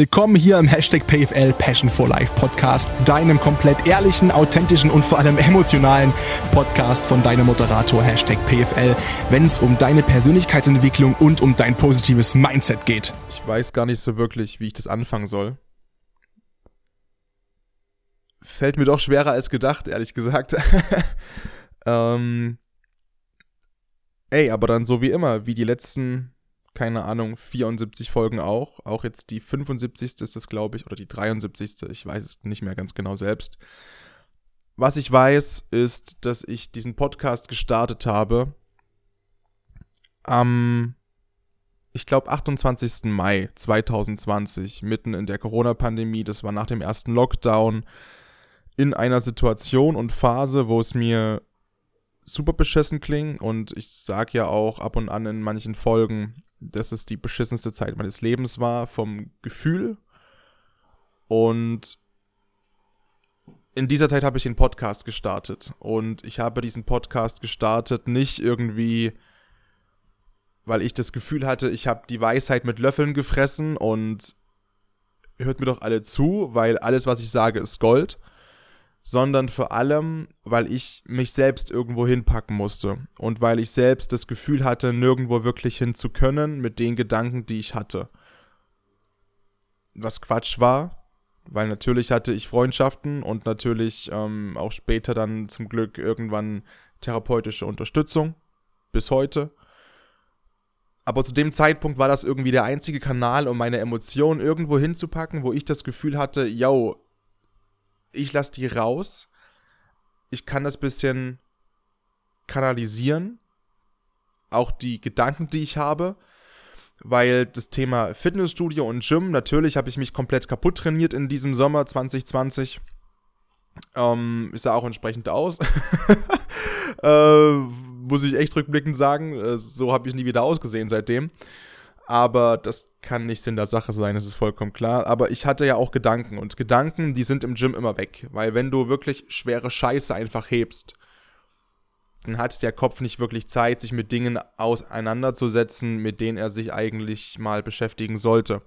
Willkommen hier im Hashtag PFL Passion for Life Podcast, deinem komplett ehrlichen, authentischen und vor allem emotionalen Podcast von deinem Moderator Hashtag PFL, wenn es um deine Persönlichkeitsentwicklung und um dein positives Mindset geht. Ich weiß gar nicht so wirklich, wie ich das anfangen soll. Fällt mir doch schwerer als gedacht, ehrlich gesagt. ähm, ey, aber dann so wie immer, wie die letzten keine Ahnung, 74 Folgen auch. Auch jetzt die 75. ist das, glaube ich, oder die 73. Ich weiß es nicht mehr ganz genau selbst. Was ich weiß, ist, dass ich diesen Podcast gestartet habe am, ich glaube, 28. Mai 2020, mitten in der Corona-Pandemie. Das war nach dem ersten Lockdown in einer Situation und Phase, wo es mir super beschissen klingt und ich sage ja auch ab und an in manchen Folgen, dass es die beschissenste Zeit meines Lebens war, vom Gefühl. Und in dieser Zeit habe ich den Podcast gestartet. Und ich habe diesen Podcast gestartet nicht irgendwie, weil ich das Gefühl hatte, ich habe die Weisheit mit Löffeln gefressen und hört mir doch alle zu, weil alles, was ich sage, ist Gold sondern vor allem, weil ich mich selbst irgendwo hinpacken musste und weil ich selbst das Gefühl hatte, nirgendwo wirklich hin zu können mit den Gedanken, die ich hatte. Was Quatsch war, weil natürlich hatte ich Freundschaften und natürlich ähm, auch später dann zum Glück irgendwann therapeutische Unterstützung bis heute. Aber zu dem Zeitpunkt war das irgendwie der einzige Kanal, um meine Emotionen irgendwo hinzupacken, wo ich das Gefühl hatte, yo, ich lasse die raus. Ich kann das bisschen kanalisieren. Auch die Gedanken, die ich habe. Weil das Thema Fitnessstudio und Gym, natürlich habe ich mich komplett kaputt trainiert in diesem Sommer 2020. Ähm, ich sah auch entsprechend aus. äh, muss ich echt rückblickend sagen. Äh, so habe ich nie wieder ausgesehen seitdem. Aber das kann nicht Sinn der Sache sein, das ist vollkommen klar. Aber ich hatte ja auch Gedanken und Gedanken, die sind im Gym immer weg. Weil wenn du wirklich schwere Scheiße einfach hebst, dann hat der Kopf nicht wirklich Zeit, sich mit Dingen auseinanderzusetzen, mit denen er sich eigentlich mal beschäftigen sollte.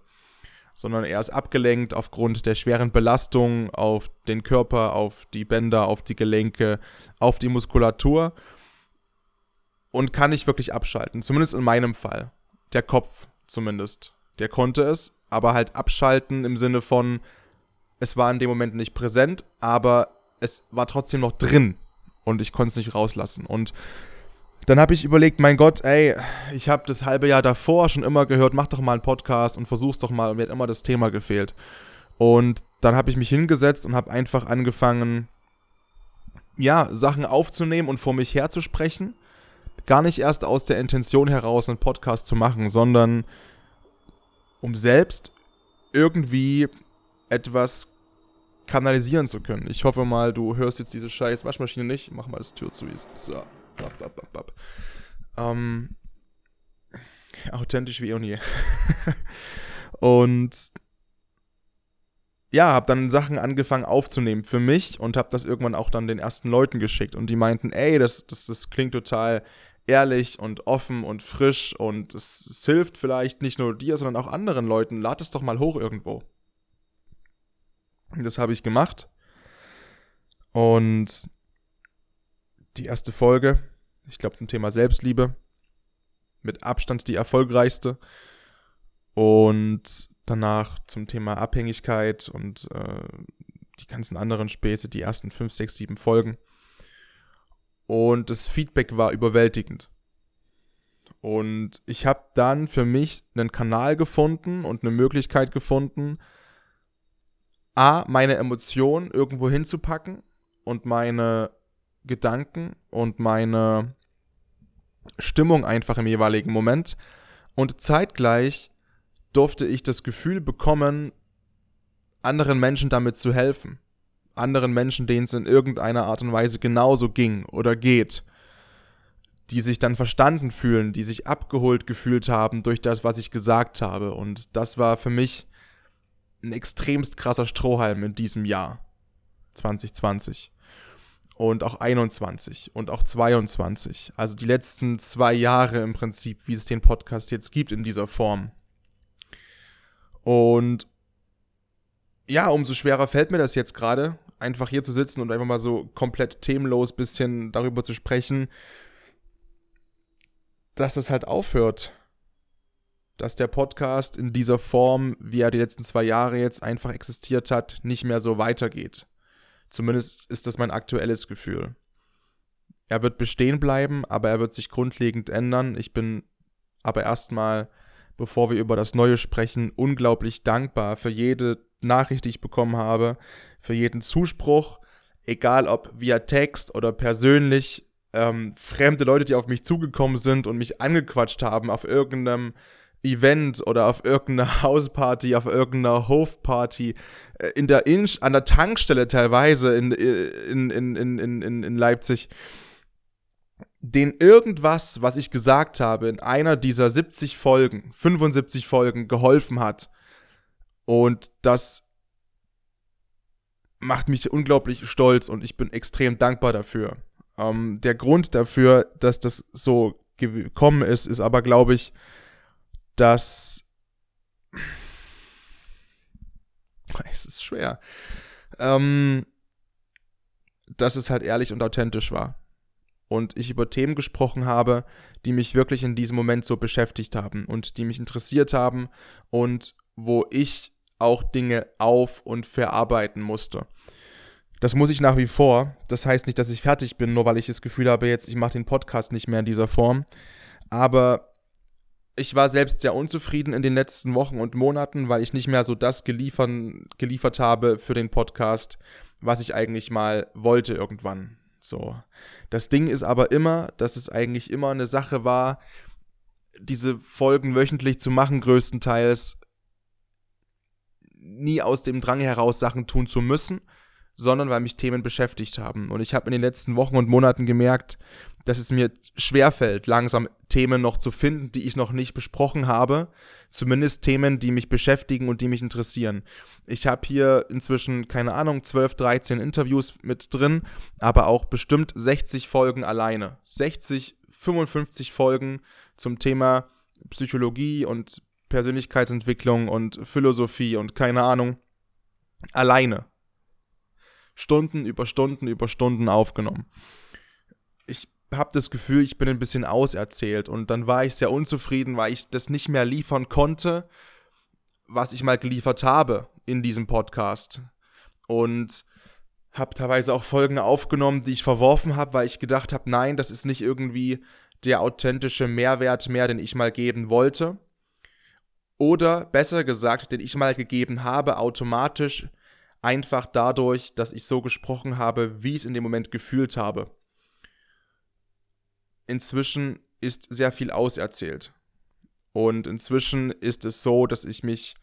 Sondern er ist abgelenkt aufgrund der schweren Belastung auf den Körper, auf die Bänder, auf die Gelenke, auf die Muskulatur und kann nicht wirklich abschalten. Zumindest in meinem Fall. Der Kopf zumindest. Der konnte es, aber halt abschalten im Sinne von, es war in dem Moment nicht präsent, aber es war trotzdem noch drin und ich konnte es nicht rauslassen. Und dann habe ich überlegt, mein Gott, ey, ich habe das halbe Jahr davor schon immer gehört, mach doch mal einen Podcast und versuch's doch mal. Und mir hat immer das Thema gefehlt. Und dann habe ich mich hingesetzt und habe einfach angefangen, ja, Sachen aufzunehmen und vor mich herzusprechen gar nicht erst aus der Intention heraus, einen Podcast zu machen, sondern um selbst irgendwie etwas kanalisieren zu können. Ich hoffe mal, du hörst jetzt diese scheiß Waschmaschine nicht. Mach mal das Tür zu. So. Ab, ab, ab, ab. Ähm, authentisch wie eh und je. und ja, habe dann Sachen angefangen aufzunehmen für mich und habe das irgendwann auch dann den ersten Leuten geschickt und die meinten, ey, das, das, das klingt total ehrlich und offen und frisch und es, es hilft vielleicht nicht nur dir, sondern auch anderen Leuten. Lad es doch mal hoch irgendwo. Das habe ich gemacht. Und die erste Folge, ich glaube zum Thema Selbstliebe, mit Abstand die erfolgreichste. Und danach zum Thema Abhängigkeit und äh, die ganzen anderen Späße, die ersten 5, 6, 7 Folgen. Und das Feedback war überwältigend. Und ich habe dann für mich einen Kanal gefunden und eine Möglichkeit gefunden, A, meine Emotionen irgendwo hinzupacken und meine Gedanken und meine Stimmung einfach im jeweiligen Moment. Und zeitgleich durfte ich das Gefühl bekommen, anderen Menschen damit zu helfen anderen Menschen, denen es in irgendeiner Art und Weise genauso ging oder geht, die sich dann verstanden fühlen, die sich abgeholt gefühlt haben durch das, was ich gesagt habe. Und das war für mich ein extremst krasser Strohhalm in diesem Jahr 2020 und auch 21 und auch 22. Also die letzten zwei Jahre im Prinzip, wie es den Podcast jetzt gibt in dieser Form. Und ja, umso schwerer fällt mir das jetzt gerade, einfach hier zu sitzen und einfach mal so komplett themenlos bisschen darüber zu sprechen, dass das halt aufhört. Dass der Podcast in dieser Form, wie er die letzten zwei Jahre jetzt einfach existiert hat, nicht mehr so weitergeht. Zumindest ist das mein aktuelles Gefühl. Er wird bestehen bleiben, aber er wird sich grundlegend ändern. Ich bin aber erstmal, bevor wir über das Neue sprechen, unglaublich dankbar für jede Nachricht, die ich bekommen habe, für jeden Zuspruch, egal ob via Text oder persönlich, ähm, fremde Leute, die auf mich zugekommen sind und mich angequatscht haben auf irgendeinem Event oder auf irgendeiner Hausparty, auf irgendeiner Hofparty, äh, in der Inch, an der Tankstelle teilweise in, in, in, in, in, in Leipzig, den irgendwas, was ich gesagt habe, in einer dieser 70 Folgen, 75 Folgen geholfen hat. Und das macht mich unglaublich stolz und ich bin extrem dankbar dafür. Ähm, der Grund dafür, dass das so gekommen ist, ist aber, glaube ich, dass. Es ist schwer. Ähm, dass es halt ehrlich und authentisch war. Und ich über Themen gesprochen habe, die mich wirklich in diesem Moment so beschäftigt haben und die mich interessiert haben und wo ich auch Dinge auf- und verarbeiten musste. Das muss ich nach wie vor. Das heißt nicht, dass ich fertig bin, nur weil ich das Gefühl habe, jetzt ich mache den Podcast nicht mehr in dieser Form. Aber ich war selbst sehr unzufrieden in den letzten Wochen und Monaten, weil ich nicht mehr so das geliefern, geliefert habe für den Podcast, was ich eigentlich mal wollte irgendwann. So. Das Ding ist aber immer, dass es eigentlich immer eine Sache war, diese Folgen wöchentlich zu machen, größtenteils nie aus dem Drang heraus Sachen tun zu müssen, sondern weil mich Themen beschäftigt haben. Und ich habe in den letzten Wochen und Monaten gemerkt, dass es mir schwerfällt, langsam Themen noch zu finden, die ich noch nicht besprochen habe. Zumindest Themen, die mich beschäftigen und die mich interessieren. Ich habe hier inzwischen, keine Ahnung, 12, 13 Interviews mit drin, aber auch bestimmt 60 Folgen alleine. 60, 55 Folgen zum Thema Psychologie und Persönlichkeitsentwicklung und Philosophie und keine Ahnung. Alleine. Stunden über Stunden über Stunden aufgenommen. Ich habe das Gefühl, ich bin ein bisschen auserzählt und dann war ich sehr unzufrieden, weil ich das nicht mehr liefern konnte, was ich mal geliefert habe in diesem Podcast. Und habe teilweise auch Folgen aufgenommen, die ich verworfen habe, weil ich gedacht habe, nein, das ist nicht irgendwie der authentische Mehrwert mehr, den ich mal geben wollte. Oder besser gesagt, den ich mal gegeben habe, automatisch einfach dadurch, dass ich so gesprochen habe, wie ich es in dem Moment gefühlt habe. Inzwischen ist sehr viel auserzählt. Und inzwischen ist es so, dass ich mich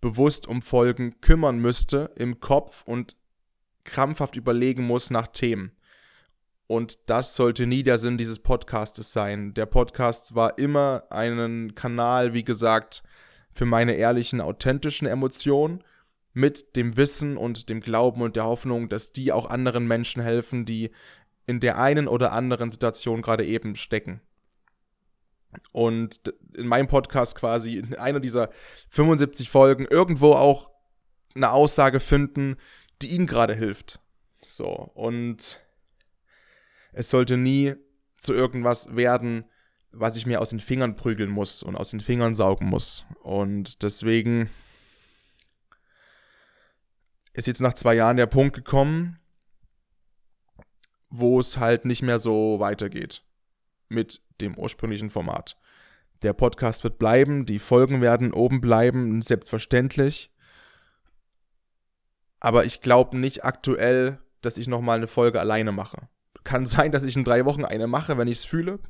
bewusst um Folgen kümmern müsste im Kopf und krampfhaft überlegen muss nach Themen. Und das sollte nie der Sinn dieses Podcastes sein. Der Podcast war immer einen Kanal, wie gesagt, für meine ehrlichen, authentischen Emotionen mit dem Wissen und dem Glauben und der Hoffnung, dass die auch anderen Menschen helfen, die in der einen oder anderen Situation gerade eben stecken. Und in meinem Podcast quasi in einer dieser 75 Folgen irgendwo auch eine Aussage finden, die ihnen gerade hilft. So, und es sollte nie zu irgendwas werden, was ich mir aus den Fingern prügeln muss und aus den Fingern saugen muss. Und deswegen ist jetzt nach zwei Jahren der Punkt gekommen, wo es halt nicht mehr so weitergeht mit dem ursprünglichen Format. Der Podcast wird bleiben, die Folgen werden oben bleiben, selbstverständlich. Aber ich glaube nicht aktuell, dass ich nochmal eine Folge alleine mache. Kann sein, dass ich in drei Wochen eine mache, wenn ich es fühle.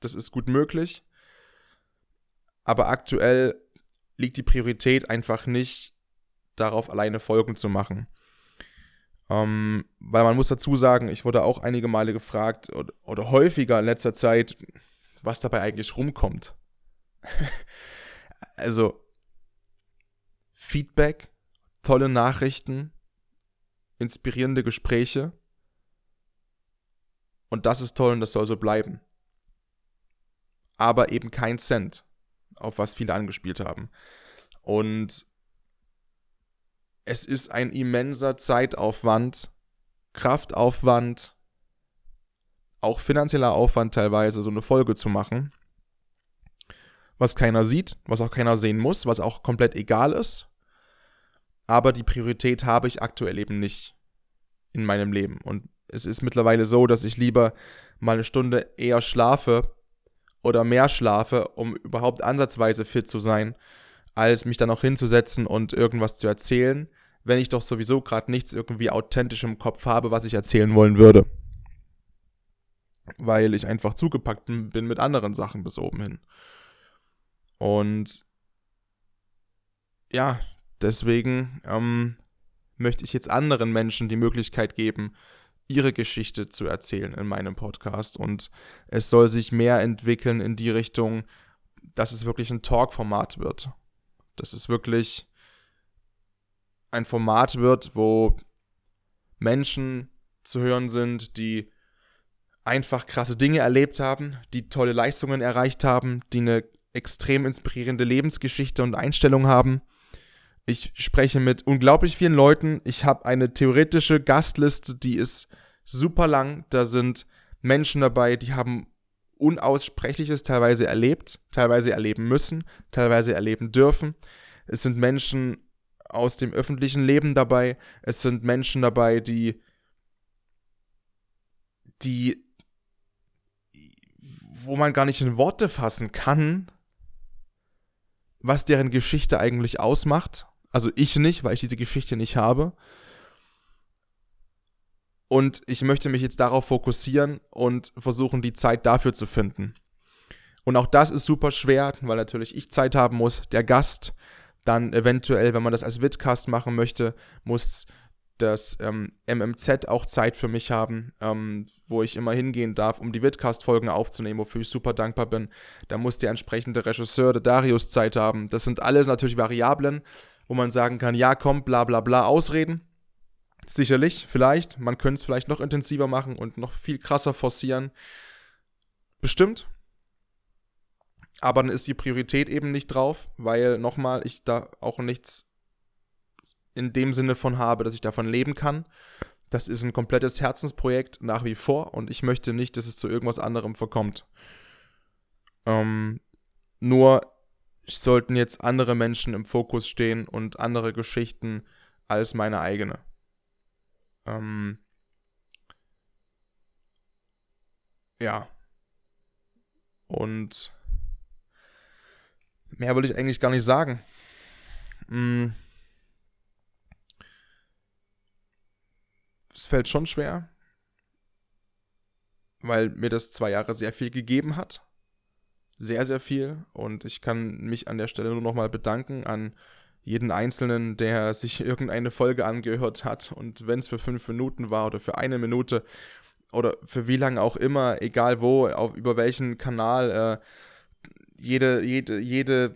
Das ist gut möglich. Aber aktuell liegt die Priorität einfach nicht darauf, alleine Folgen zu machen. Ähm, weil man muss dazu sagen, ich wurde auch einige Male gefragt oder, oder häufiger in letzter Zeit, was dabei eigentlich rumkommt. also Feedback, tolle Nachrichten, inspirierende Gespräche. Und das ist toll und das soll so bleiben aber eben kein Cent, auf was viele angespielt haben. Und es ist ein immenser Zeitaufwand, Kraftaufwand, auch finanzieller Aufwand teilweise, so eine Folge zu machen. Was keiner sieht, was auch keiner sehen muss, was auch komplett egal ist. Aber die Priorität habe ich aktuell eben nicht in meinem Leben. Und es ist mittlerweile so, dass ich lieber mal eine Stunde eher schlafe oder mehr schlafe, um überhaupt ansatzweise fit zu sein, als mich dann auch hinzusetzen und irgendwas zu erzählen, wenn ich doch sowieso gerade nichts irgendwie authentisch im Kopf habe, was ich erzählen wollen würde. Weil ich einfach zugepackt bin mit anderen Sachen bis oben hin. Und ja, deswegen ähm, möchte ich jetzt anderen Menschen die Möglichkeit geben, ihre Geschichte zu erzählen in meinem Podcast. Und es soll sich mehr entwickeln in die Richtung, dass es wirklich ein Talk-Format wird. Dass es wirklich ein Format wird, wo Menschen zu hören sind, die einfach krasse Dinge erlebt haben, die tolle Leistungen erreicht haben, die eine extrem inspirierende Lebensgeschichte und Einstellung haben ich spreche mit unglaublich vielen Leuten. Ich habe eine theoretische Gastliste, die ist super lang. Da sind Menschen dabei, die haben Unaussprechliches teilweise erlebt, teilweise erleben müssen, teilweise erleben dürfen. Es sind Menschen aus dem öffentlichen Leben dabei. Es sind Menschen dabei, die, die, wo man gar nicht in Worte fassen kann, was deren Geschichte eigentlich ausmacht also ich nicht, weil ich diese Geschichte nicht habe. Und ich möchte mich jetzt darauf fokussieren und versuchen, die Zeit dafür zu finden. Und auch das ist super schwer, weil natürlich ich Zeit haben muss, der Gast. Dann eventuell, wenn man das als Vidcast machen möchte, muss das ähm, MMZ auch Zeit für mich haben, ähm, wo ich immer hingehen darf, um die Vidcast-Folgen aufzunehmen, wofür ich super dankbar bin. Da muss der entsprechende Regisseur, der Darius, Zeit haben. Das sind alles natürlich Variablen, wo man sagen kann, ja, komm, bla bla bla, Ausreden. Sicherlich, vielleicht. Man könnte es vielleicht noch intensiver machen und noch viel krasser forcieren. Bestimmt. Aber dann ist die Priorität eben nicht drauf, weil nochmal ich da auch nichts in dem Sinne von habe, dass ich davon leben kann. Das ist ein komplettes Herzensprojekt nach wie vor und ich möchte nicht, dass es zu irgendwas anderem verkommt. Ähm, nur sollten jetzt andere Menschen im Fokus stehen und andere Geschichten als meine eigene. Ähm, ja. Und mehr will ich eigentlich gar nicht sagen. Hm. Es fällt schon schwer, weil mir das zwei Jahre sehr viel gegeben hat sehr, sehr viel. Und ich kann mich an der Stelle nur nochmal bedanken an jeden Einzelnen, der sich irgendeine Folge angehört hat. Und wenn es für fünf Minuten war oder für eine Minute oder für wie lange auch immer, egal wo, auf, über welchen Kanal, äh, jede, jede, jede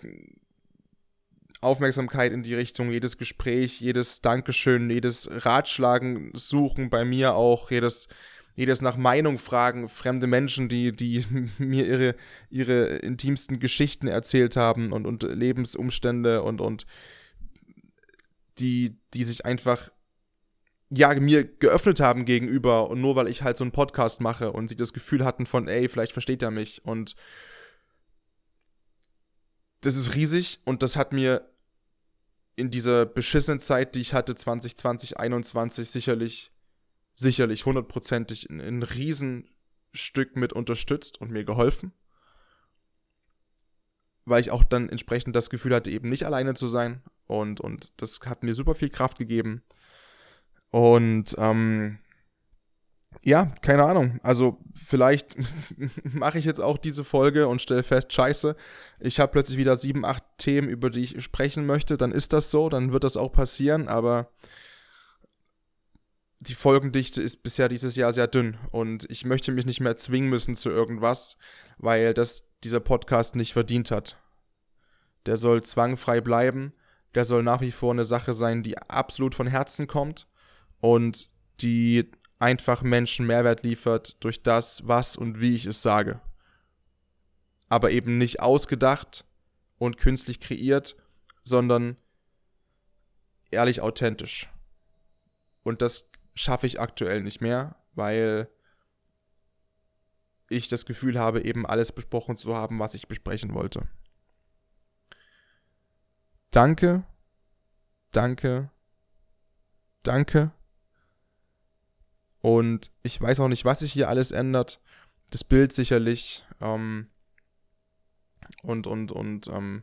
Aufmerksamkeit in die Richtung, jedes Gespräch, jedes Dankeschön, jedes Ratschlagen suchen bei mir auch, jedes jedes nach Meinung fragen, fremde Menschen, die, die mir ihre, ihre intimsten Geschichten erzählt haben und, und Lebensumstände und, und die, die sich einfach ja, mir geöffnet haben gegenüber und nur weil ich halt so einen Podcast mache und sie das Gefühl hatten von, ey, vielleicht versteht er mich und das ist riesig und das hat mir in dieser beschissenen Zeit, die ich hatte, 2020, 2021, sicherlich sicherlich hundertprozentig ein, ein Riesenstück mit unterstützt und mir geholfen. Weil ich auch dann entsprechend das Gefühl hatte, eben nicht alleine zu sein. Und, und das hat mir super viel Kraft gegeben. Und ähm, ja, keine Ahnung. Also vielleicht mache ich jetzt auch diese Folge und stelle fest, scheiße, ich habe plötzlich wieder sieben, acht Themen, über die ich sprechen möchte. Dann ist das so, dann wird das auch passieren. Aber die Folgendichte ist bisher dieses Jahr sehr dünn und ich möchte mich nicht mehr zwingen müssen zu irgendwas, weil das dieser Podcast nicht verdient hat. Der soll zwangfrei bleiben, der soll nach wie vor eine Sache sein, die absolut von Herzen kommt und die einfach Menschen Mehrwert liefert durch das, was und wie ich es sage. Aber eben nicht ausgedacht und künstlich kreiert, sondern ehrlich authentisch. Und das schaffe ich aktuell nicht mehr, weil ich das Gefühl habe, eben alles besprochen zu haben, was ich besprechen wollte. Danke, danke, danke. Und ich weiß auch nicht, was sich hier alles ändert. Das Bild sicherlich. Ähm, und, und, und, ähm,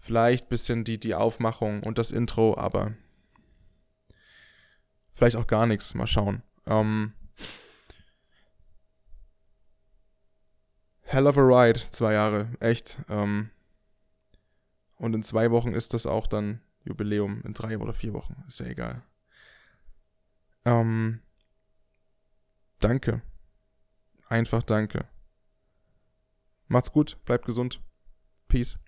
vielleicht ein bisschen die, die Aufmachung und das Intro, aber vielleicht auch gar nichts. Mal schauen. Ähm, hell of a ride, zwei Jahre, echt. Ähm, und in zwei Wochen ist das auch dann Jubiläum, in drei oder vier Wochen, ist ja egal. Ähm, danke. Einfach danke. Macht's gut, bleibt gesund. Peace.